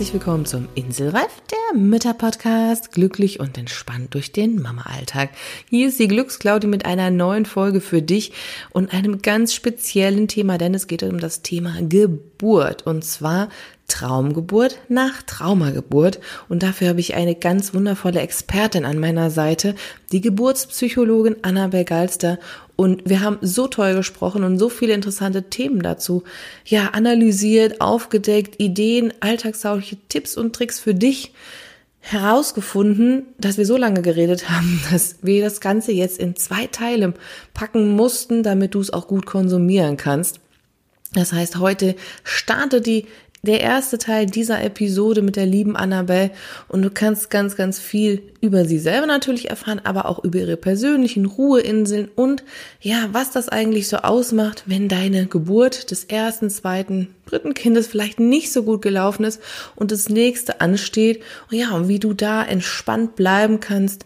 herzlich willkommen zum Inselreif, der Mütter-Podcast. Glücklich und entspannt durch den Mama-Alltag. Hier ist die Glücksclaudi mit einer neuen Folge für dich und einem ganz speziellen Thema, denn es geht um das Thema Geburt. Und zwar Traumgeburt nach Traumageburt. Und dafür habe ich eine ganz wundervolle Expertin an meiner Seite, die Geburtspsychologin Annabel Galster. Und wir haben so toll gesprochen und so viele interessante Themen dazu, ja, analysiert, aufgedeckt, Ideen, alltagstaugliche Tipps und Tricks für dich herausgefunden, dass wir so lange geredet haben, dass wir das Ganze jetzt in zwei Teile packen mussten, damit du es auch gut konsumieren kannst. Das heißt, heute startet die der erste Teil dieser Episode mit der lieben Annabelle. Und du kannst ganz, ganz viel über sie selber natürlich erfahren, aber auch über ihre persönlichen Ruheinseln und ja, was das eigentlich so ausmacht, wenn deine Geburt des ersten, zweiten, dritten Kindes vielleicht nicht so gut gelaufen ist und das nächste ansteht. Und ja, und wie du da entspannt bleiben kannst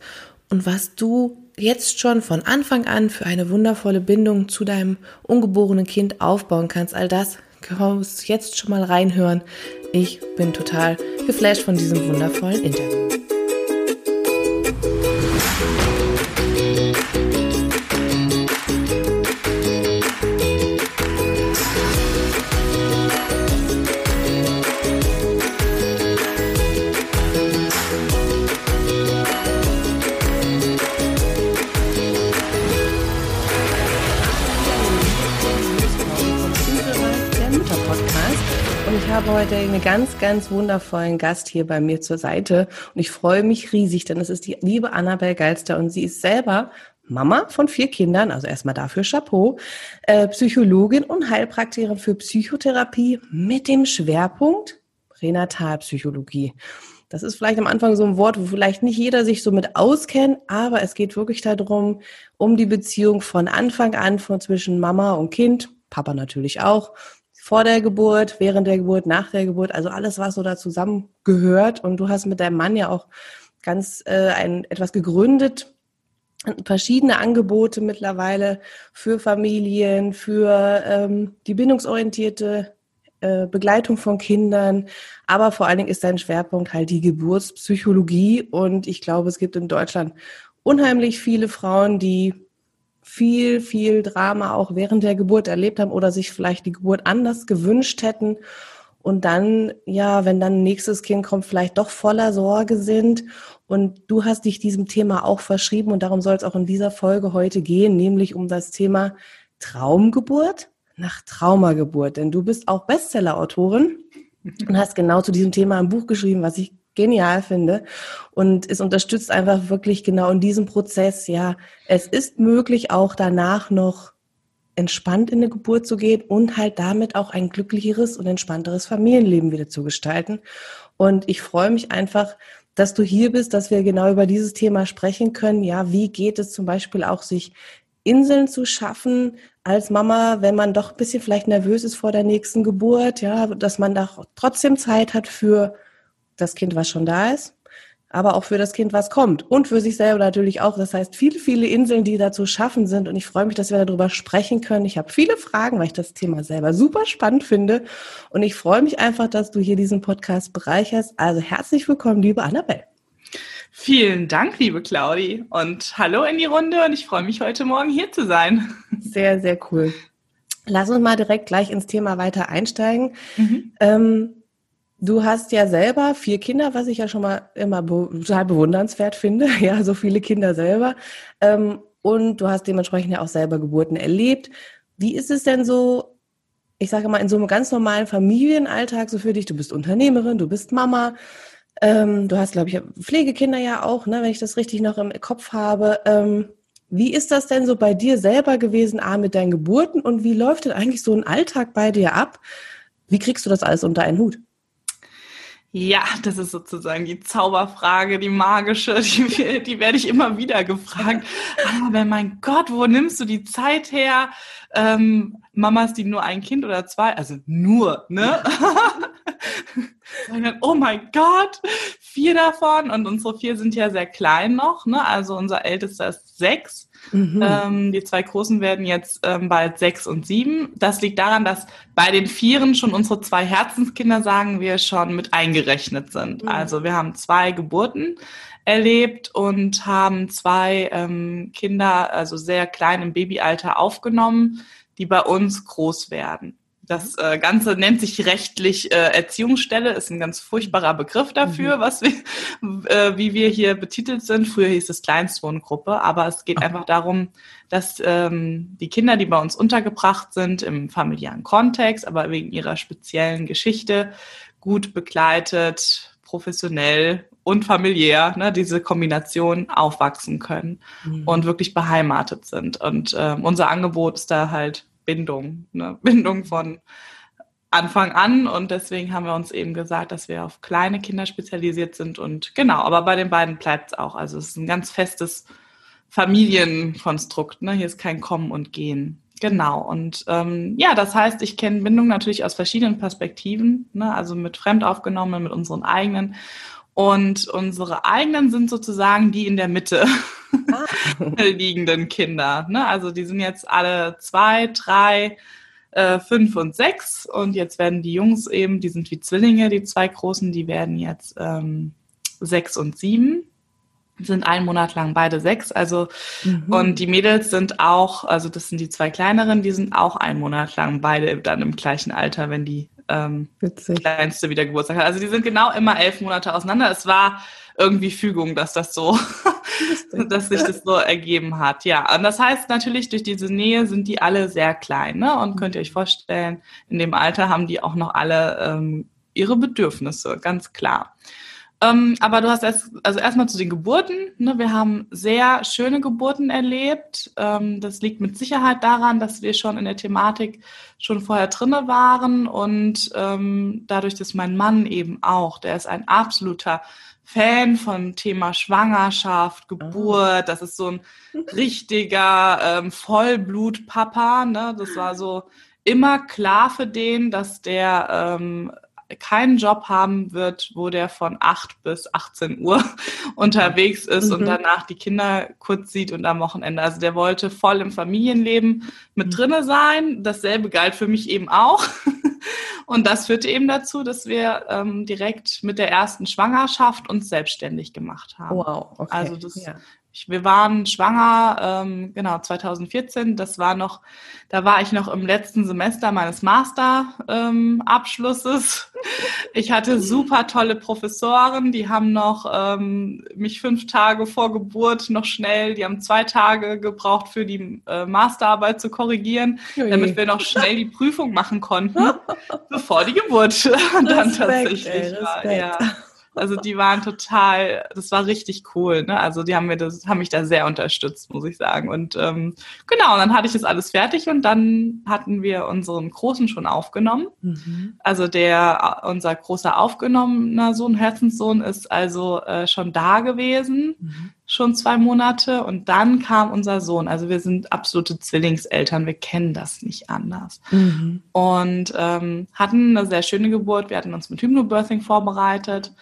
und was du jetzt schon von Anfang an für eine wundervolle Bindung zu deinem ungeborenen Kind aufbauen kannst. All das kannst jetzt schon mal reinhören. Ich bin total geflasht von diesem wundervollen Interview. Habe heute einen ganz, ganz wundervollen Gast hier bei mir zur Seite und ich freue mich riesig, denn es ist die liebe Annabel Geilster und sie ist selber Mama von vier Kindern, also erstmal dafür Chapeau, äh, Psychologin und Heilpraktikerin für Psychotherapie mit dem Schwerpunkt Pränatalpsychologie. Das ist vielleicht am Anfang so ein Wort, wo vielleicht nicht jeder sich so mit auskennt, aber es geht wirklich darum, um die Beziehung von Anfang an von zwischen Mama und Kind, Papa natürlich auch, vor der Geburt, während der Geburt, nach der Geburt, also alles, was so da zusammengehört. Und du hast mit deinem Mann ja auch ganz äh, ein, etwas gegründet, verschiedene Angebote mittlerweile für Familien, für ähm, die bindungsorientierte äh, Begleitung von Kindern, aber vor allen Dingen ist dein Schwerpunkt halt die Geburtspsychologie. Und ich glaube, es gibt in Deutschland unheimlich viele Frauen, die viel, viel Drama auch während der Geburt erlebt haben oder sich vielleicht die Geburt anders gewünscht hätten und dann, ja, wenn dann nächstes Kind kommt, vielleicht doch voller Sorge sind. Und du hast dich diesem Thema auch verschrieben und darum soll es auch in dieser Folge heute gehen, nämlich um das Thema Traumgeburt nach Traumageburt. Denn du bist auch Bestseller-Autorin und hast genau zu diesem Thema ein Buch geschrieben, was ich genial finde. Und es unterstützt einfach wirklich genau in diesem Prozess, ja, es ist möglich, auch danach noch entspannt in eine Geburt zu gehen und halt damit auch ein glücklicheres und entspannteres Familienleben wieder zu gestalten. Und ich freue mich einfach, dass du hier bist, dass wir genau über dieses Thema sprechen können. Ja, wie geht es zum Beispiel auch, sich Inseln zu schaffen als Mama, wenn man doch ein bisschen vielleicht nervös ist vor der nächsten Geburt, ja, dass man da trotzdem Zeit hat für das Kind, was schon da ist, aber auch für das Kind, was kommt und für sich selber natürlich auch. Das heißt, viele, viele Inseln, die da zu schaffen sind. Und ich freue mich, dass wir darüber sprechen können. Ich habe viele Fragen, weil ich das Thema selber super spannend finde. Und ich freue mich einfach, dass du hier diesen Podcast bereicherst. Also herzlich willkommen, liebe Annabelle. Vielen Dank, liebe Claudi. Und hallo in die Runde. Und ich freue mich, heute Morgen hier zu sein. Sehr, sehr cool. Lass uns mal direkt gleich ins Thema weiter einsteigen. Mhm. Ähm, Du hast ja selber vier Kinder, was ich ja schon mal immer be total bewundernswert finde. Ja, so viele Kinder selber. Ähm, und du hast dementsprechend ja auch selber Geburten erlebt. Wie ist es denn so, ich sage mal, in so einem ganz normalen Familienalltag so für dich? Du bist Unternehmerin, du bist Mama. Ähm, du hast, glaube ich, Pflegekinder ja auch, ne, wenn ich das richtig noch im Kopf habe. Ähm, wie ist das denn so bei dir selber gewesen, A, mit deinen Geburten und wie läuft denn eigentlich so ein Alltag bei dir ab? Wie kriegst du das alles unter einen Hut? Ja, das ist sozusagen die Zauberfrage, die magische, die, die werde ich immer wieder gefragt. Aber mein Gott, wo nimmst du die Zeit her? Ähm, Mamas, die nur ein Kind oder zwei, also nur, ne? oh mein Gott, vier davon und unsere vier sind ja sehr klein noch, ne? Also unser ältester ist sechs. Mhm. Ähm, die zwei Großen werden jetzt ähm, bald sechs und sieben. Das liegt daran, dass bei den Vieren schon unsere zwei Herzenskinder, sagen wir, schon mit eingerechnet sind. Mhm. Also wir haben zwei Geburten erlebt und haben zwei ähm, Kinder, also sehr klein im Babyalter aufgenommen, die bei uns groß werden. Das äh, Ganze nennt sich rechtlich äh, Erziehungsstelle, ist ein ganz furchtbarer Begriff dafür, mhm. was wir, äh, wie wir hier betitelt sind. Früher hieß es Kleinstwohngruppe, aber es geht einfach darum, dass ähm, die Kinder, die bei uns untergebracht sind, im familiären Kontext, aber wegen ihrer speziellen Geschichte, gut begleitet, professionell und familiär, ne, diese Kombination aufwachsen können mhm. und wirklich beheimatet sind. Und äh, unser Angebot ist da halt Bindung, ne? Bindung von Anfang an und deswegen haben wir uns eben gesagt, dass wir auf kleine Kinder spezialisiert sind und genau, aber bei den beiden bleibt es auch. Also es ist ein ganz festes Familienkonstrukt. Ne? Hier ist kein Kommen und Gehen. Genau. Und ähm, ja, das heißt, ich kenne Bindung natürlich aus verschiedenen Perspektiven, ne? also mit Fremdaufgenommenen, mit unseren eigenen. Und unsere eigenen sind sozusagen die in der Mitte ah. liegenden Kinder. Ne? Also die sind jetzt alle zwei, drei, äh, fünf und sechs. Und jetzt werden die Jungs eben, die sind wie Zwillinge, die zwei großen, die werden jetzt ähm, sechs und sieben sind einen Monat lang beide sechs. Also mhm. und die Mädels sind auch, also das sind die zwei kleineren, die sind auch einen Monat lang beide dann im gleichen Alter, wenn die ähm, kleinste wieder Geburtstag hat. Also die sind genau immer elf Monate auseinander. Es war irgendwie Fügung, dass das so, dass sich das so ergeben hat. Ja, und das heißt natürlich, durch diese Nähe sind die alle sehr klein. Ne? Und könnt ihr euch vorstellen, in dem Alter haben die auch noch alle ähm, ihre Bedürfnisse, ganz klar. Ähm, aber du hast erst, also erstmal zu den Geburten. Ne? Wir haben sehr schöne Geburten erlebt. Ähm, das liegt mit Sicherheit daran, dass wir schon in der Thematik schon vorher drinne waren und ähm, dadurch, dass mein Mann eben auch, der ist ein absoluter Fan von Thema Schwangerschaft, Geburt. Das ist so ein richtiger ähm, Vollblut-Papa. Ne? Das war so immer klar für den, dass der ähm, keinen Job haben wird, wo der von 8 bis 18 Uhr unterwegs ist mhm. und danach die Kinder kurz sieht und am Wochenende. Also der wollte voll im Familienleben mit mhm. drinne sein. Dasselbe galt für mich eben auch. Und das führte eben dazu, dass wir ähm, direkt mit der ersten Schwangerschaft uns selbstständig gemacht haben. Wow, okay. Also das ja. Ich, wir waren schwanger, ähm, genau, 2014. Das war noch, da war ich noch im letzten Semester meines Master-Abschlusses. Ähm, ich hatte super tolle Professoren, die haben noch ähm, mich fünf Tage vor Geburt noch schnell, die haben zwei Tage gebraucht für die äh, Masterarbeit zu korrigieren, Ui. damit wir noch schnell die Prüfung machen konnten, bevor die Geburt dann Respekt, tatsächlich ey, war. Ja. Also die waren total, das war richtig cool. Ne? Also die haben mir das, haben mich da sehr unterstützt, muss ich sagen. Und ähm, genau, und dann hatte ich das alles fertig und dann hatten wir unseren Großen schon aufgenommen. Mhm. Also der, unser großer aufgenommener Sohn, Herzenssohn, ist also äh, schon da gewesen. Mhm schon zwei Monate und dann kam unser Sohn. Also wir sind absolute Zwillingseltern, wir kennen das nicht anders. Mhm. Und ähm, hatten eine sehr schöne Geburt. Wir hatten uns mit Hypnobirthing vorbereitet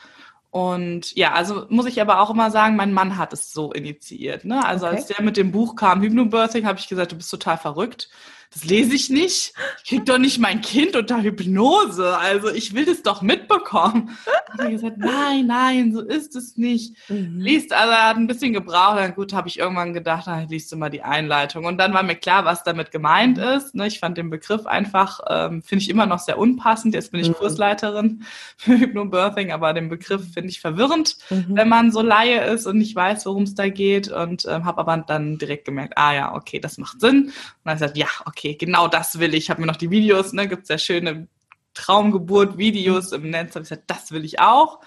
und ja, also muss ich aber auch immer sagen, mein Mann hat es so initiiert. Ne? Also okay. als der mit dem Buch kam, Hypnobirthing, habe ich gesagt, du bist total verrückt das lese ich nicht. Ich krieg doch nicht mein Kind unter Hypnose. Also ich will das doch mitbekommen. Dann hat er gesagt, nein, nein, so ist es nicht. Mhm. Liest, also er hat ein bisschen gebraucht. Dann gut, habe ich irgendwann gedacht, dann liest du mal die Einleitung. Und dann war mir klar, was damit gemeint mhm. ist. Ne, ich fand den Begriff einfach, ähm, finde ich immer noch sehr unpassend. Jetzt bin ich mhm. Kursleiterin für Hypnobirthing, aber den Begriff finde ich verwirrend, mhm. wenn man so Laie ist und nicht weiß, worum es da geht. Und ähm, habe aber dann direkt gemerkt, ah ja, okay, das macht Sinn. Und dann habe ich gesagt, ja, okay okay, genau das will ich. Ich habe mir noch die Videos, ne, gibt es ja schöne Traumgeburt-Videos im Netz. Habe ich gesagt, das will ich auch.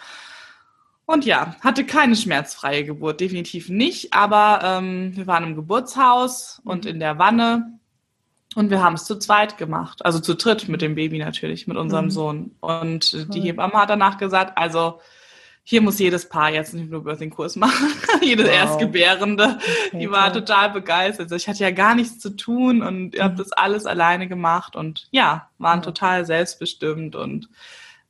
Und ja, hatte keine schmerzfreie Geburt, definitiv nicht. Aber ähm, wir waren im Geburtshaus und mhm. in der Wanne. Und wir haben es zu zweit gemacht, also zu dritt mit dem Baby natürlich, mit unserem mhm. Sohn. Und die Hebamme hat danach gesagt, also hier muss jedes Paar jetzt einen Hypnobirthing-Kurs machen. Jede wow. Erstgebärende. Okay, die war klar. total begeistert. Also ich hatte ja gar nichts zu tun und ihr habt mhm. das alles alleine gemacht und ja, waren ja. total selbstbestimmt und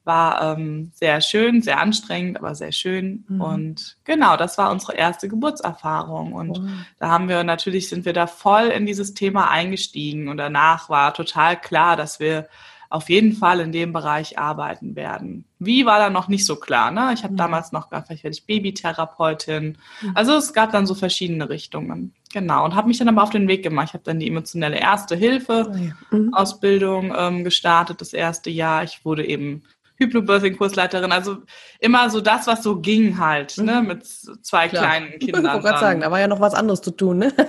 war ähm, sehr schön, sehr anstrengend, aber sehr schön. Mhm. Und genau, das war unsere erste Geburtserfahrung. Und oh. da haben wir natürlich, sind wir da voll in dieses Thema eingestiegen. Und danach war total klar, dass wir auf jeden Fall in dem Bereich arbeiten werden. Wie war da noch nicht so klar. Ne? Ich habe mhm. damals noch gedacht, vielleicht werde ich Babytherapeutin. Mhm. Also es gab dann so verschiedene Richtungen. Genau. Und habe mich dann aber auf den Weg gemacht. Ich habe dann die emotionelle Erste Hilfe oh mhm. Ausbildung ähm, gestartet, das erste Jahr. Ich wurde eben Hypnobirthing-Kursleiterin. Also immer so das, was so ging halt, ne, mhm. mit zwei Klar. kleinen Kindern. Ich wollte gerade sagen, da war ja noch was anderes zu tun, ne?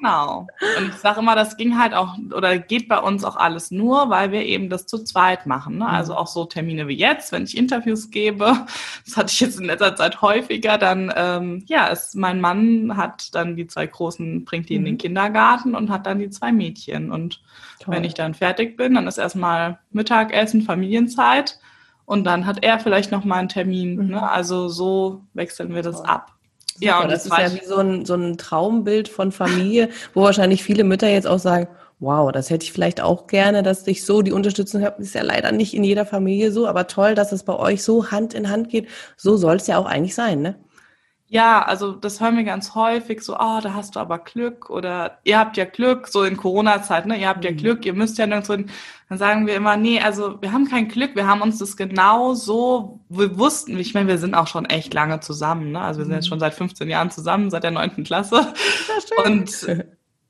Genau. Und ich sage immer, das ging halt auch oder geht bei uns auch alles nur, weil wir eben das zu zweit machen. Ne? Also mhm. auch so Termine wie jetzt, wenn ich Interviews gebe, das hatte ich jetzt in letzter Zeit häufiger, dann ähm, ja, ist mein Mann hat dann die zwei großen, bringt die in den mhm. Kindergarten und hat dann die zwei Mädchen. Und Toll. wenn ich dann fertig bin, dann ist erstmal Mittagessen, Familienzeit und dann hat er vielleicht noch mal einen Termin. Mhm. Ne? Also so wechseln wir das ab. Super, ja, und das, das ist ja wie so ein, so ein Traumbild von Familie, wo wahrscheinlich viele Mütter jetzt auch sagen, wow, das hätte ich vielleicht auch gerne, dass ich so die Unterstützung habe. Ist ja leider nicht in jeder Familie so, aber toll, dass es bei euch so Hand in Hand geht. So soll es ja auch eigentlich sein, ne? Ja, also das hören wir ganz häufig so, oh, da hast du aber Glück oder ihr habt ja Glück, so in Corona-Zeit, ne? Ihr habt ja mhm. Glück, ihr müsst ja nirgendwo hin. Dann sagen wir immer, nee, also wir haben kein Glück, wir haben uns das genau so, wir wussten, ich meine, wir sind auch schon echt lange zusammen, ne? Also wir sind jetzt mhm. schon seit 15 Jahren zusammen, seit der neunten Klasse. Und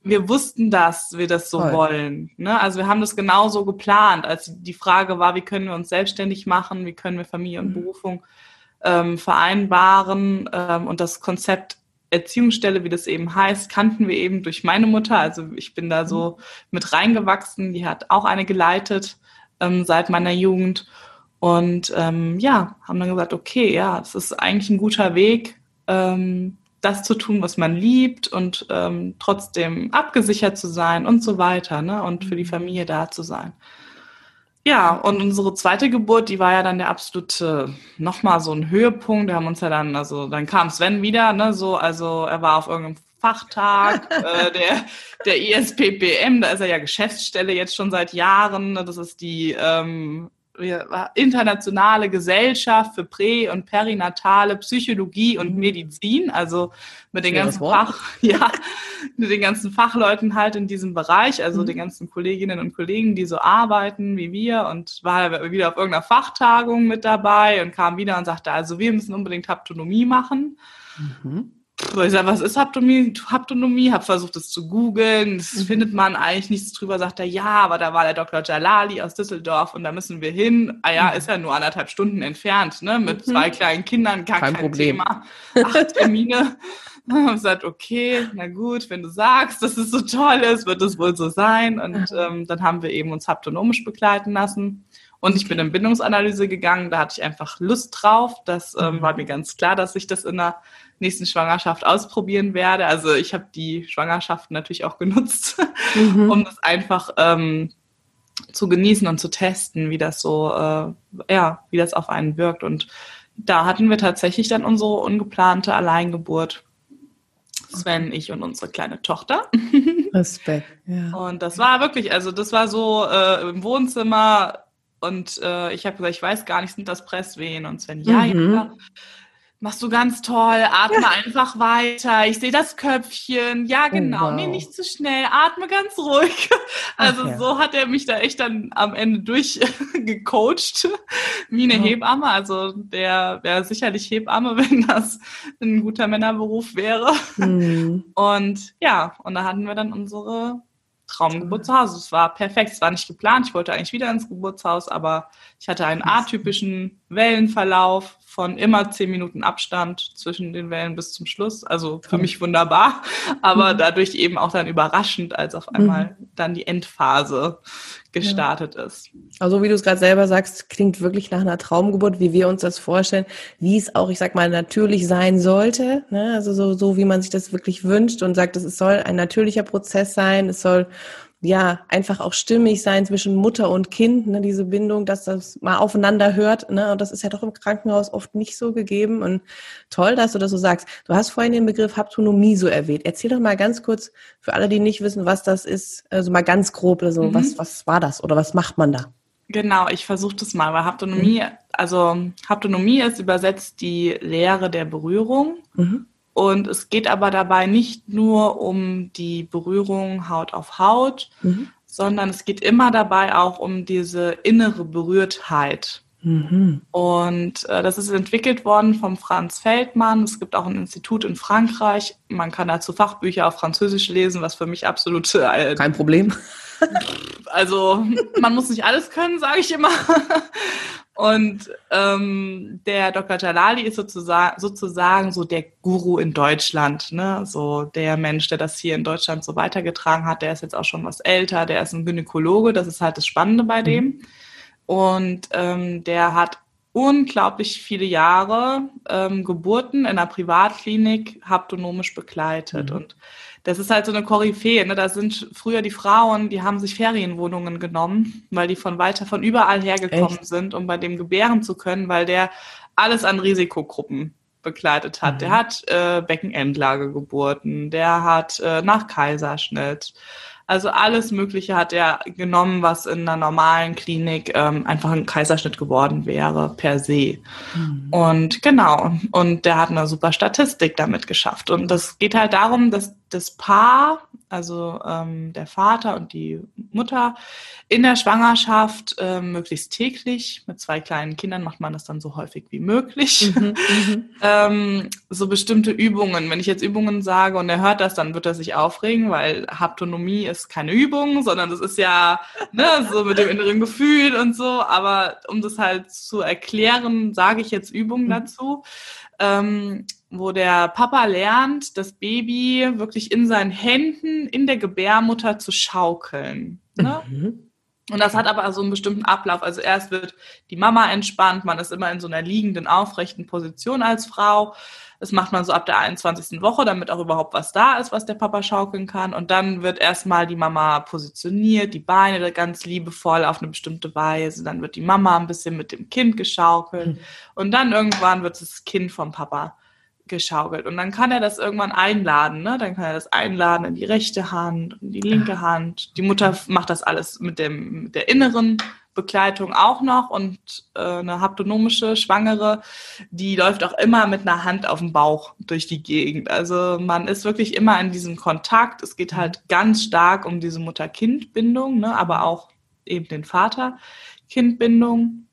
wir wussten, dass wir das so Toll. wollen. Ne? Also wir haben das genau so geplant, als die Frage war, wie können wir uns selbstständig machen, wie können wir Familie und mhm. Ähm, vereinbaren. Ähm, und das Konzept Erziehungsstelle, wie das eben heißt, kannten wir eben durch meine Mutter. Also ich bin da so mhm. mit reingewachsen. Die hat auch eine geleitet ähm, seit meiner Jugend. Und ähm, ja, haben dann gesagt, okay, ja, es ist eigentlich ein guter Weg, ähm, das zu tun, was man liebt und ähm, trotzdem abgesichert zu sein und so weiter, ne? Und für die mhm. Familie da zu sein. Ja, und unsere zweite Geburt, die war ja dann der absolute, nochmal so ein Höhepunkt. Wir haben uns ja dann, also dann kam Sven wieder, ne, so, also er war auf irgendeinem Fachtag äh, der, der ISPPM, da ist er ja Geschäftsstelle jetzt schon seit Jahren. Ne, das ist die ähm, internationale Gesellschaft für prä- und perinatale Psychologie und. Medizin, also mit den ganzen Fach, ja, mit den ganzen Fachleuten halt in diesem Bereich, also mhm. den ganzen Kolleginnen und Kollegen, die so arbeiten wie wir und war wieder auf irgendeiner Fachtagung mit dabei und kam wieder und sagte, also wir müssen unbedingt Haptonomie machen. Mhm ich sag, was ist Haptonomie? Haptonomie, habe versucht, es zu googeln. Das mhm. findet man eigentlich nichts drüber. Sagt er, ja, aber da war der Dr. Jalali aus Düsseldorf und da müssen wir hin. Ah ja, mhm. ist ja nur anderthalb Stunden entfernt, ne? Mit mhm. zwei kleinen Kindern, gar kein, kein Problem. Thema. Acht Termine. und gesagt, okay, na gut, wenn du sagst, dass es so toll ist, wird es wohl so sein. Und ähm, dann haben wir eben uns haptonomisch begleiten lassen. Und ich bin in Bindungsanalyse gegangen, da hatte ich einfach Lust drauf. Das ähm, mhm. war mir ganz klar, dass ich das in der nächsten Schwangerschaft ausprobieren werde. Also ich habe die Schwangerschaft natürlich auch genutzt, mhm. um das einfach ähm, zu genießen und zu testen, wie das so, äh, ja, wie das auf einen wirkt. Und da hatten wir tatsächlich dann unsere ungeplante Alleingeburt. Sven, ich und unsere kleine Tochter. Respekt. Ja. Und das war wirklich, also das war so äh, im Wohnzimmer und äh, ich habe gesagt, ich weiß gar nicht, sind das Presswehen? Und Sven, ja, mhm. ja machst du ganz toll, atme ja. einfach weiter. Ich sehe das Köpfchen. Ja, genau. Oh, wow. Nee, nicht zu schnell. Atme ganz ruhig. Also ja. so hat er mich da echt dann am Ende durchgecoacht, wie eine oh. Hebamme. Also der wäre sicherlich Hebamme, wenn das ein guter Männerberuf wäre. Mhm. Und ja, und da hatten wir dann unsere Traumgeburtshaus. Es war perfekt. Es war nicht geplant. Ich wollte eigentlich wieder ins Geburtshaus, aber ich hatte einen atypischen Wellenverlauf von immer zehn Minuten Abstand zwischen den Wellen bis zum Schluss. Also für mich wunderbar, aber mhm. dadurch eben auch dann überraschend, als auf einmal mhm. dann die Endphase gestartet ja. ist. Also wie du es gerade selber sagst, klingt wirklich nach einer Traumgeburt, wie wir uns das vorstellen, wie es auch, ich sag mal, natürlich sein sollte. Ne? Also so, so wie man sich das wirklich wünscht und sagt, es soll ein natürlicher Prozess sein, es soll ja, einfach auch stimmig sein zwischen Mutter und Kind, ne, diese Bindung, dass das mal aufeinander hört, ne, und das ist ja doch im Krankenhaus oft nicht so gegeben und toll, dass du das so sagst. Du hast vorhin den Begriff Haptonomie so erwähnt. Erzähl doch mal ganz kurz für alle, die nicht wissen, was das ist, also mal ganz grob, also mhm. was, was war das oder was macht man da? Genau, ich versuche das mal, weil Haptonomie, mhm. also Haptonomie ist übersetzt die Lehre der Berührung. Mhm. Und es geht aber dabei nicht nur um die Berührung Haut auf Haut, mhm. sondern es geht immer dabei auch um diese innere Berührtheit. Mhm. Und äh, das ist entwickelt worden vom Franz Feldmann. Es gibt auch ein Institut in Frankreich. Man kann dazu Fachbücher auf Französisch lesen, was für mich absolut äh, kein Problem. Also man muss nicht alles können, sage ich immer. Und ähm, der Dr. Jalali ist sozusagen, sozusagen so der Guru in Deutschland, ne? So der Mensch, der das hier in Deutschland so weitergetragen hat. Der ist jetzt auch schon was älter, der ist ein Gynäkologe, das ist halt das Spannende bei dem. Mhm. Und ähm, der hat unglaublich viele Jahre ähm, Geburten in einer Privatklinik haptonomisch begleitet. Mhm. Und das ist halt so eine Koryphäe. Ne? Da sind früher die Frauen, die haben sich Ferienwohnungen genommen, weil die von weiter, von überall hergekommen Echt? sind, um bei dem gebären zu können, weil der alles an Risikogruppen begleitet hat. Mhm. Der hat äh, Beckenendlagegeburten, der hat äh, nach Kaiserschnitt, also alles Mögliche hat er genommen, was in einer normalen Klinik ähm, einfach ein Kaiserschnitt geworden wäre, per se. Mhm. Und genau, und der hat eine super Statistik damit geschafft. Und das geht halt darum, dass das Paar, also ähm, der Vater und die Mutter, in der Schwangerschaft äh, möglichst täglich, mit zwei kleinen Kindern macht man das dann so häufig wie möglich, mhm, mhm. ähm, so bestimmte Übungen. Wenn ich jetzt Übungen sage und er hört das, dann wird er sich aufregen, weil Haptonomie ist keine Übung, sondern das ist ja ne, so mit dem inneren Gefühl und so. Aber um das halt zu erklären, sage ich jetzt Übungen mhm. dazu. Ähm, wo der Papa lernt, das Baby wirklich in seinen Händen in der Gebärmutter zu schaukeln. Ne? Mhm. Und das hat aber so einen bestimmten Ablauf. Also erst wird die Mama entspannt, man ist immer in so einer liegenden, aufrechten Position als Frau. Das macht man so ab der 21. Woche, damit auch überhaupt was da ist, was der Papa schaukeln kann. Und dann wird erstmal die Mama positioniert, die Beine ganz liebevoll auf eine bestimmte Weise. Dann wird die Mama ein bisschen mit dem Kind geschaukelt. Mhm. Und dann irgendwann wird das Kind vom Papa geschaukelt. Und dann kann er das irgendwann einladen, ne? Dann kann er das einladen in die rechte Hand, in die linke ah. Hand. Die Mutter macht das alles mit dem, mit der inneren Begleitung auch noch und äh, eine haptonomische Schwangere, die läuft auch immer mit einer Hand auf dem Bauch durch die Gegend. Also man ist wirklich immer in diesem Kontakt. Es geht halt ganz stark um diese Mutter-Kind-Bindung, ne? aber auch eben den Vater-Kind-Bindung.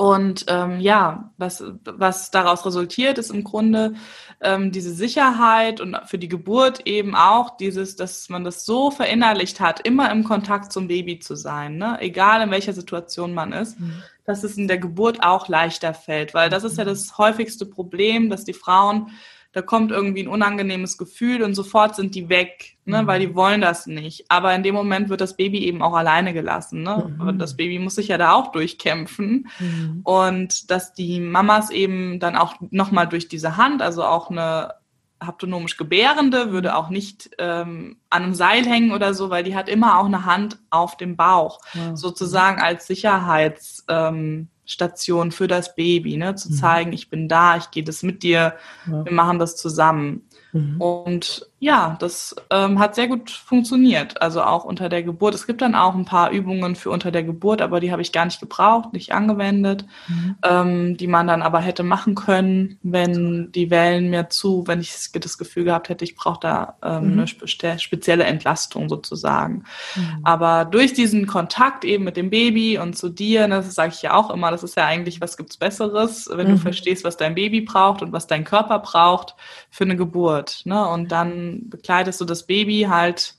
Und ähm, ja, was, was daraus resultiert, ist im Grunde ähm, diese Sicherheit und für die Geburt eben auch dieses, dass man das so verinnerlicht hat, immer im Kontakt zum Baby zu sein, ne? egal in welcher Situation man ist, mhm. dass es in der Geburt auch leichter fällt, weil das ist ja mhm. das häufigste Problem, dass die Frauen da kommt irgendwie ein unangenehmes Gefühl und sofort sind die weg, ne, mhm. weil die wollen das nicht. Aber in dem Moment wird das Baby eben auch alleine gelassen. Ne? Mhm. Das Baby muss sich ja da auch durchkämpfen. Mhm. Und dass die Mamas eben dann auch nochmal durch diese Hand, also auch eine haptonomisch Gebärende würde auch nicht ähm, an einem Seil hängen oder so, weil die hat immer auch eine Hand auf dem Bauch, ja. sozusagen als Sicherheits... Ähm, Station für das Baby, ne? zu mhm. zeigen, ich bin da, ich gehe das mit dir, ja. wir machen das zusammen. Mhm. Und ja, das ähm, hat sehr gut funktioniert, also auch unter der Geburt. Es gibt dann auch ein paar Übungen für unter der Geburt, aber die habe ich gar nicht gebraucht, nicht angewendet, mhm. ähm, die man dann aber hätte machen können, wenn die Wellen mir zu, wenn ich das Gefühl gehabt hätte, ich brauche da ähm, mhm. eine spe spezielle Entlastung sozusagen. Mhm. Aber durch diesen Kontakt eben mit dem Baby und zu dir, ne, das sage ich ja auch immer, das ist ja eigentlich, was gibt's Besseres, wenn du mhm. verstehst, was dein Baby braucht und was dein Körper braucht für eine Geburt. Ne? Und dann begleitest du das Baby halt,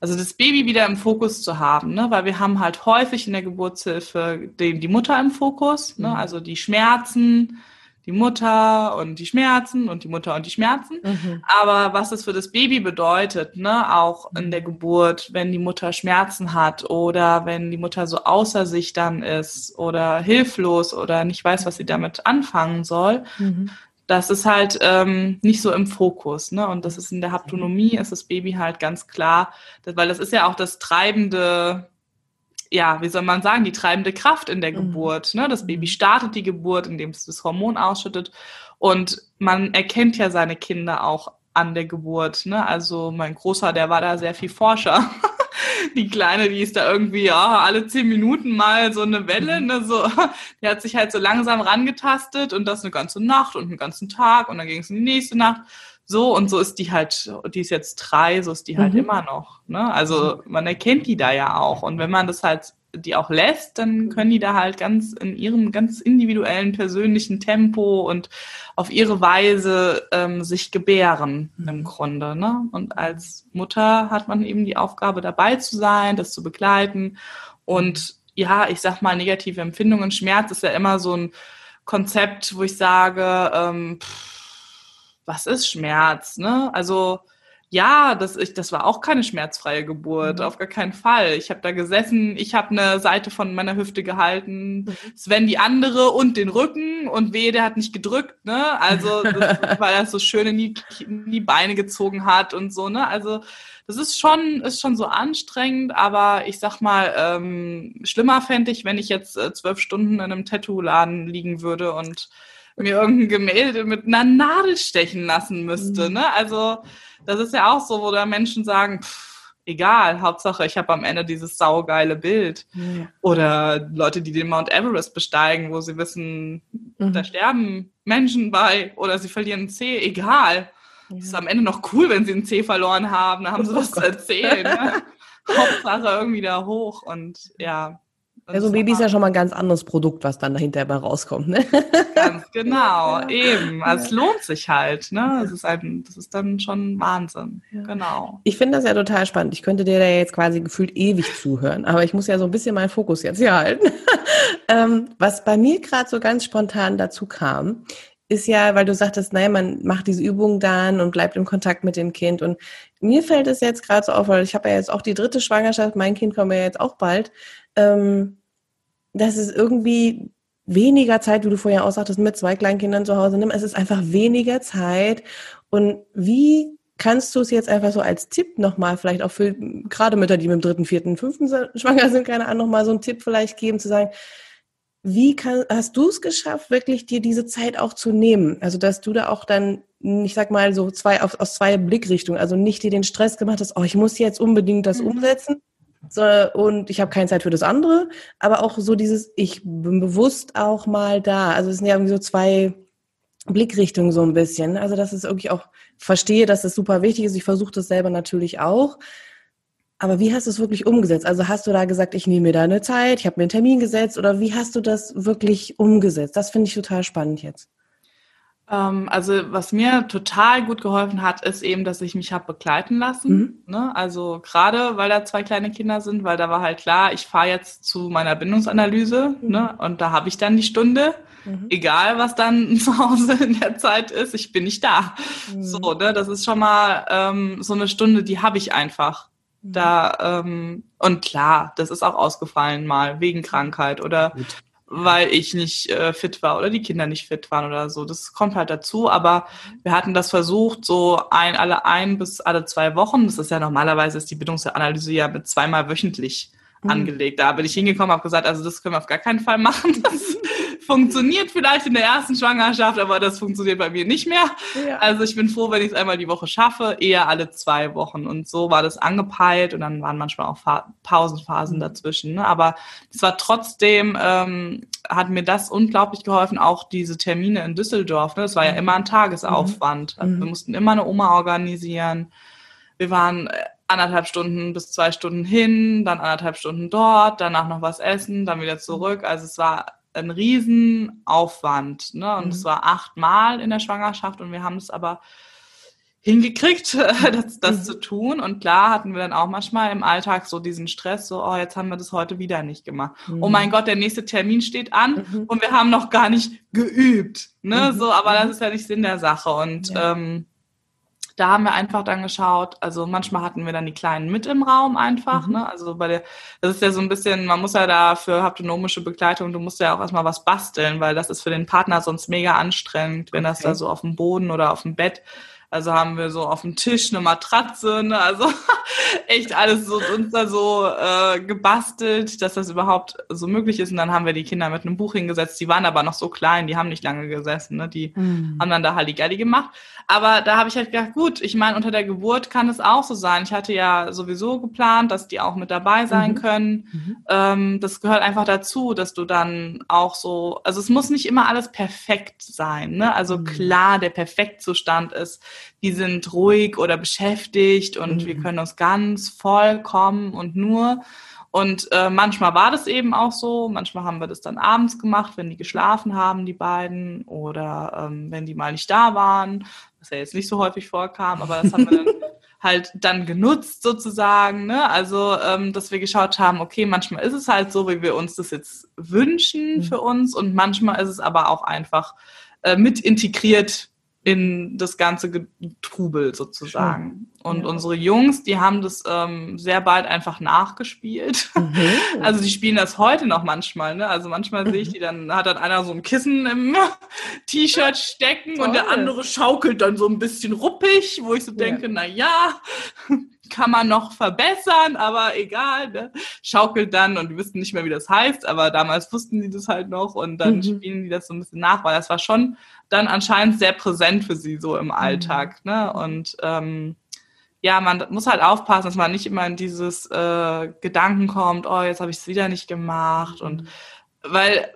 also das Baby wieder im Fokus zu haben, ne? weil wir haben halt häufig in der Geburtshilfe die, die Mutter im Fokus, ne? Mhm. also die Schmerzen, die Mutter und die Schmerzen und die Mutter und die Schmerzen. Mhm. Aber was das für das Baby bedeutet, ne, auch in der Geburt, wenn die Mutter Schmerzen hat oder wenn die Mutter so außer sich dann ist oder hilflos oder nicht weiß, was sie damit anfangen soll, mhm das ist halt ähm, nicht so im Fokus. Ne? Und das ist in der Haptonomie, ist das Baby halt ganz klar, weil das ist ja auch das treibende, ja, wie soll man sagen, die treibende Kraft in der mhm. Geburt. Ne? Das Baby startet die Geburt, indem es das Hormon ausschüttet. Und man erkennt ja seine Kinder auch an der Geburt. Ne? Also mein Großer, der war da sehr viel Forscher. die Kleine, die ist da irgendwie ja alle zehn Minuten mal so eine Welle, mhm. ne, so, die hat sich halt so langsam rangetastet und das eine ganze Nacht und einen ganzen Tag und dann ging es in die nächste Nacht. So und so ist die halt, die ist jetzt drei, so ist die halt mhm. immer noch. Ne? Also mhm. man erkennt die da ja auch. Und wenn man das halt die auch lässt, dann können die da halt ganz in ihrem ganz individuellen persönlichen Tempo und auf ihre Weise ähm, sich gebären mhm. im Grunde. Ne? Und als Mutter hat man eben die Aufgabe, dabei zu sein, das zu begleiten. Und ja, ich sag mal, negative Empfindungen, Schmerz ist ja immer so ein Konzept, wo ich sage, ähm, pff, was ist Schmerz? Ne? Also ja, das, ich, das war auch keine schmerzfreie Geburt, mhm. auf gar keinen Fall. Ich habe da gesessen, ich habe eine Seite von meiner Hüfte gehalten, mhm. Sven die andere und den Rücken und wehe, der hat nicht gedrückt, ne? Also, das, weil er so schön in die, in die Beine gezogen hat und so, ne? Also, das ist schon, ist schon so anstrengend, aber ich sag mal, ähm, schlimmer fände ich, wenn ich jetzt äh, zwölf Stunden in einem Tattoo-Laden liegen würde und mir irgendein Gemälde mit einer Nadel stechen lassen müsste. Mhm. Ne? Also das ist ja auch so, wo da Menschen sagen, pff, egal, Hauptsache ich habe am Ende dieses saugeile Bild. Ja. Oder Leute, die den Mount Everest besteigen, wo sie wissen, mhm. da sterben Menschen bei oder sie verlieren einen C, egal. Ja. Es ist am Ende noch cool, wenn sie einen C verloren haben, da haben sie oh was Gott. zu erzählen. Ne? Hauptsache irgendwie da hoch und ja, ja, so ein Baby ist ja schon mal ein ganz anderes Produkt, was dann dahinter rauskommt. Ne? Ganz genau, ja. eben. Also es lohnt sich halt. Ne? Das, ist ein, das ist dann schon Wahnsinn. Ja. Genau. Ich finde das ja total spannend. Ich könnte dir da jetzt quasi gefühlt ewig zuhören, aber ich muss ja so ein bisschen meinen Fokus jetzt hier halten. ähm, was bei mir gerade so ganz spontan dazu kam, ist ja, weil du sagtest, naja, man macht diese Übung dann und bleibt im Kontakt mit dem Kind. Und mir fällt es jetzt gerade so auf, weil ich habe ja jetzt auch die dritte Schwangerschaft, mein Kind kommt ja jetzt auch bald ähm, dass es irgendwie weniger Zeit, wie du vorher auch sagtest, mit zwei Kleinkindern zu Hause nimm. Es ist einfach weniger Zeit. Und wie kannst du es jetzt einfach so als Tipp nochmal, vielleicht auch für gerade Mütter, die mit dem dritten, vierten, fünften schwanger sind, keine Ahnung, nochmal so einen Tipp vielleicht geben, zu sagen, wie kann, hast du es geschafft, wirklich dir diese Zeit auch zu nehmen? Also, dass du da auch dann, ich sag mal, so zwei, aus, aus zwei Blickrichtungen, also nicht dir den Stress gemacht hast, oh, ich muss jetzt unbedingt das mhm. umsetzen, so, und ich habe keine Zeit für das andere, aber auch so dieses, ich bin bewusst auch mal da. Also es sind ja irgendwie so zwei Blickrichtungen so ein bisschen. Also dass es irgendwie auch verstehe, dass es super wichtig ist. Ich versuche das selber natürlich auch. Aber wie hast du es wirklich umgesetzt? Also hast du da gesagt, ich nehme mir da eine Zeit, ich habe mir einen Termin gesetzt oder wie hast du das wirklich umgesetzt? Das finde ich total spannend jetzt. Ähm, also was mir total gut geholfen hat, ist eben, dass ich mich habe begleiten lassen. Mhm. Ne? Also gerade, weil da zwei kleine Kinder sind, weil da war halt klar, ich fahre jetzt zu meiner Bindungsanalyse mhm. ne? und da habe ich dann die Stunde. Mhm. Egal, was dann zu Hause in der Zeit ist, ich bin nicht da. Mhm. So, ne? Das ist schon mal ähm, so eine Stunde, die habe ich einfach. Da ähm, und klar, das ist auch ausgefallen mal wegen Krankheit oder Gut weil ich nicht äh, fit war oder die Kinder nicht fit waren oder so. Das kommt halt dazu, aber wir hatten das versucht, so ein, alle ein bis alle zwei Wochen. Das ist ja normalerweise ist die Bildungsanalyse ja mit zweimal wöchentlich mhm. angelegt. Da bin ich hingekommen, habe gesagt, also das können wir auf gar keinen Fall machen. Das funktioniert vielleicht in der ersten Schwangerschaft, aber das funktioniert bei mir nicht mehr. Ja. Also ich bin froh, wenn ich es einmal die Woche schaffe, eher alle zwei Wochen. Und so war das angepeilt und dann waren manchmal auch Pausenphasen mhm. dazwischen. Ne? Aber es war trotzdem, ähm, hat mir das unglaublich geholfen, auch diese Termine in Düsseldorf. Ne? Das war ja mhm. immer ein Tagesaufwand. Also wir mussten immer eine Oma organisieren. Wir waren äh, anderthalb Stunden bis zwei Stunden hin, dann anderthalb Stunden dort, danach noch was essen, dann wieder zurück. Also es war ein Riesenaufwand. Ne? Und mhm. es war achtmal in der Schwangerschaft und wir haben es aber hingekriegt, das, das mhm. zu tun. Und klar hatten wir dann auch manchmal im Alltag so diesen Stress, so, oh, jetzt haben wir das heute wieder nicht gemacht. Mhm. Oh mein Gott, der nächste Termin steht an mhm. und wir haben noch gar nicht geübt. Ne? Mhm. So, aber das mhm. ist ja nicht Sinn der Sache. Und ja. ähm, da haben wir einfach dann geschaut, also manchmal hatten wir dann die Kleinen mit im Raum einfach, mhm. ne? Also bei der, das ist ja so ein bisschen, man muss ja da für haptonomische Begleitung, du musst ja auch erstmal was basteln, weil das ist für den Partner sonst mega anstrengend, wenn okay. das da so auf dem Boden oder auf dem Bett Also haben wir so auf dem Tisch eine Matratze, ne? also echt alles so uns da so äh, gebastelt, dass das überhaupt so möglich ist. Und dann haben wir die Kinder mit einem Buch hingesetzt. Die waren aber noch so klein, die haben nicht lange gesessen. Ne? Die mhm. haben dann da Halligalli gemacht. Aber da habe ich halt gedacht, gut, ich meine, unter der Geburt kann es auch so sein. Ich hatte ja sowieso geplant, dass die auch mit dabei sein mhm. können. Mhm. Ähm, das gehört einfach dazu, dass du dann auch so, also es muss nicht immer alles perfekt sein. Ne? Also mhm. klar, der Perfektzustand ist, die sind ruhig oder beschäftigt und wir mhm. können uns ganz vollkommen und nur und äh, manchmal war das eben auch so, manchmal haben wir das dann abends gemacht, wenn die geschlafen haben, die beiden, oder ähm, wenn die mal nicht da waren, was ja jetzt nicht so häufig vorkam, aber das haben wir dann halt dann genutzt sozusagen, ne? Also, ähm, dass wir geschaut haben, okay, manchmal ist es halt so, wie wir uns das jetzt wünschen mhm. für uns und manchmal ist es aber auch einfach äh, mit integriert in das ganze Trubel sozusagen. Schön. Und ja. unsere Jungs, die haben das ähm, sehr bald einfach nachgespielt. Mhm. Also die spielen das heute noch manchmal. Ne? Also manchmal mhm. sehe ich mhm. die, dann hat dann einer so ein Kissen im T-Shirt stecken Toll. und der andere schaukelt dann so ein bisschen ruppig, wo ich so denke, ja. na ja, kann man noch verbessern, aber egal, ne? schaukelt dann und die wissen nicht mehr, wie das heißt, aber damals wussten sie das halt noch und dann mhm. spielen die das so ein bisschen nach, weil das war schon dann anscheinend sehr präsent für sie so im Alltag. Mhm. Ne? Und ähm, ja, man muss halt aufpassen, dass man nicht immer in dieses äh, Gedanken kommt, oh, jetzt habe ich es wieder nicht gemacht. Und mhm. weil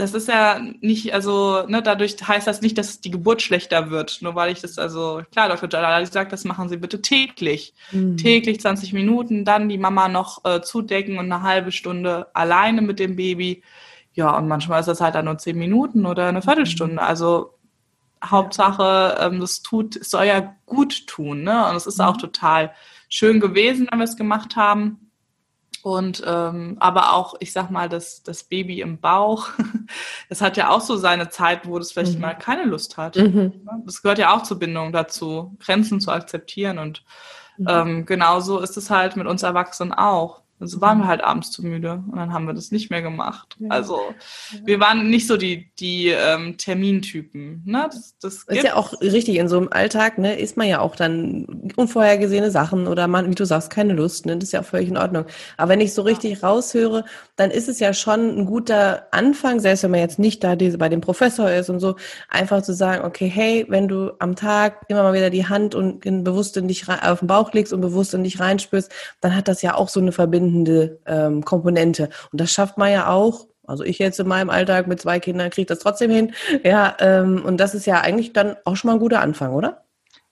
das ist ja nicht, also, ne, dadurch heißt das nicht, dass die Geburt schlechter wird. Nur weil ich das, also, klar, Dr. Jalali sagt, das machen Sie bitte täglich. Mhm. Täglich 20 Minuten, dann die Mama noch äh, zudecken und eine halbe Stunde alleine mit dem Baby. Ja, und manchmal ist das halt dann nur 10 Minuten oder eine Viertelstunde. Mhm. Also, Hauptsache, ähm, das tut, es soll ja gut tun, ne? Und es ist mhm. auch total schön gewesen, wenn wir es gemacht haben. Und ähm, aber auch, ich sag mal, das, das Baby im Bauch, das hat ja auch so seine Zeit, wo das vielleicht mhm. mal keine Lust hat. Mhm. Das gehört ja auch zur Bindung dazu, Grenzen zu akzeptieren. Und mhm. ähm, genauso ist es halt mit uns Erwachsenen auch. Also waren wir halt abends zu müde und dann haben wir das nicht mehr gemacht. Ja. Also wir waren nicht so die, die ähm, Termintypen. Ne? Das, das ist ja auch richtig. In so einem Alltag ne, ist man ja auch dann unvorhergesehene Sachen oder man, wie du sagst, keine Lust. Ne? Das ist ja auch völlig in Ordnung. Aber wenn ich so richtig ja. raushöre, dann ist es ja schon ein guter Anfang, selbst wenn man jetzt nicht da diese, bei dem Professor ist und so, einfach zu sagen, okay, hey, wenn du am Tag immer mal wieder die Hand und in, bewusst in dich auf den Bauch legst und bewusst in dich reinspürst, dann hat das ja auch so eine Verbindung verbindende ähm, Komponente. Und das schafft man ja auch. Also ich jetzt in meinem Alltag mit zwei Kindern kriege das trotzdem hin. Ja, ähm, und das ist ja eigentlich dann auch schon mal ein guter Anfang, oder?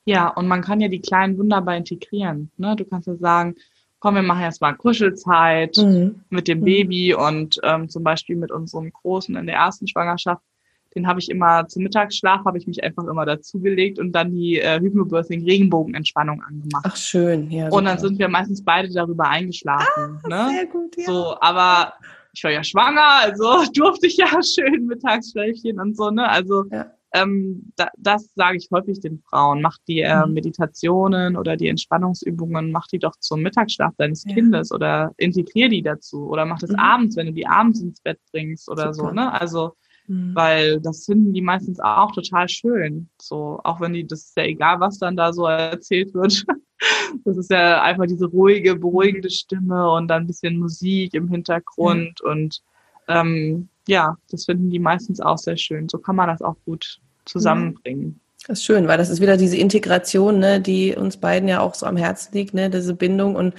Ja, und man kann ja die Kleinen wunderbar integrieren. Ne? Du kannst ja sagen, komm, wir machen jetzt mal Kuschelzeit mhm. mit dem mhm. Baby und ähm, zum Beispiel mit unserem Großen in der ersten Schwangerschaft den habe ich immer zum Mittagsschlaf, habe ich mich einfach immer dazugelegt und dann die äh, Hypnobirthing Regenbogenentspannung angemacht. Ach schön, ja. Und dann sind wir meistens beide darüber eingeschlafen. Ah, ne? Sehr gut, ja. So, aber ich war ja schwanger, also durfte ich ja schön Mittagsschläfchen und so, ne? Also ja. ähm, da, das sage ich häufig den Frauen. Mach die äh, mhm. Meditationen oder die Entspannungsübungen, mach die doch zum Mittagsschlaf deines ja. Kindes oder integrier die dazu oder mach das mhm. abends, wenn du die abends ins Bett bringst oder Super. so, ne? Also Mhm. Weil das finden die meistens auch total schön. So, auch wenn die, das ist ja egal, was dann da so erzählt wird. Das ist ja einfach diese ruhige, beruhigende Stimme und dann ein bisschen Musik im Hintergrund. Mhm. Und ähm, ja, das finden die meistens auch sehr schön. So kann man das auch gut zusammenbringen. Das ist schön, weil das ist wieder diese Integration, ne, die uns beiden ja auch so am Herzen liegt, ne, diese Bindung und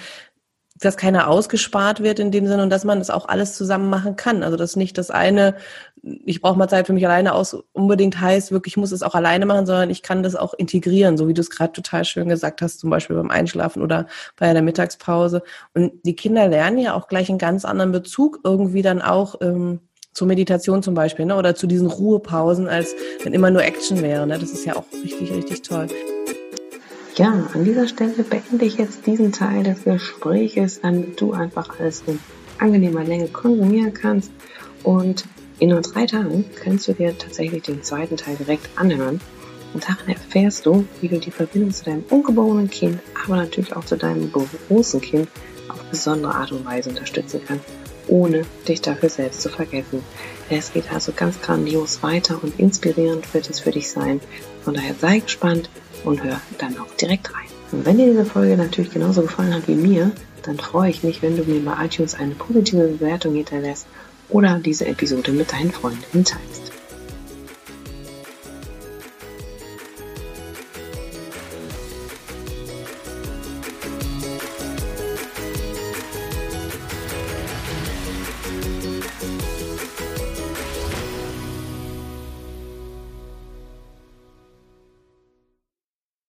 dass keiner ausgespart wird in dem Sinne und dass man das auch alles zusammen machen kann. Also dass nicht das eine, ich brauche mal Zeit für mich alleine aus, unbedingt heißt, wirklich ich muss es auch alleine machen, sondern ich kann das auch integrieren, so wie du es gerade total schön gesagt hast, zum Beispiel beim Einschlafen oder bei der Mittagspause. Und die Kinder lernen ja auch gleich einen ganz anderen Bezug irgendwie dann auch ähm, zur Meditation zum Beispiel, ne? oder zu diesen Ruhepausen, als wenn immer nur Action wäre. Ne? Das ist ja auch richtig, richtig toll. Ja, an dieser Stelle beende ich jetzt diesen Teil des Gespräches, damit du einfach alles in angenehmer Länge konsumieren kannst. Und in nur drei Tagen kannst du dir tatsächlich den zweiten Teil direkt anhören. Und darin erfährst du, wie du die Verbindung zu deinem ungeborenen Kind, aber natürlich auch zu deinem großen Kind auf besondere Art und Weise unterstützen kannst, ohne dich dafür selbst zu vergessen. Es geht also ganz grandios weiter und inspirierend wird es für dich sein. Von daher sei gespannt und hör dann auch direkt rein. Und wenn dir diese Folge natürlich genauso gefallen hat wie mir, dann freue ich mich, wenn du mir bei iTunes eine positive Bewertung hinterlässt oder diese Episode mit deinen Freunden teilst.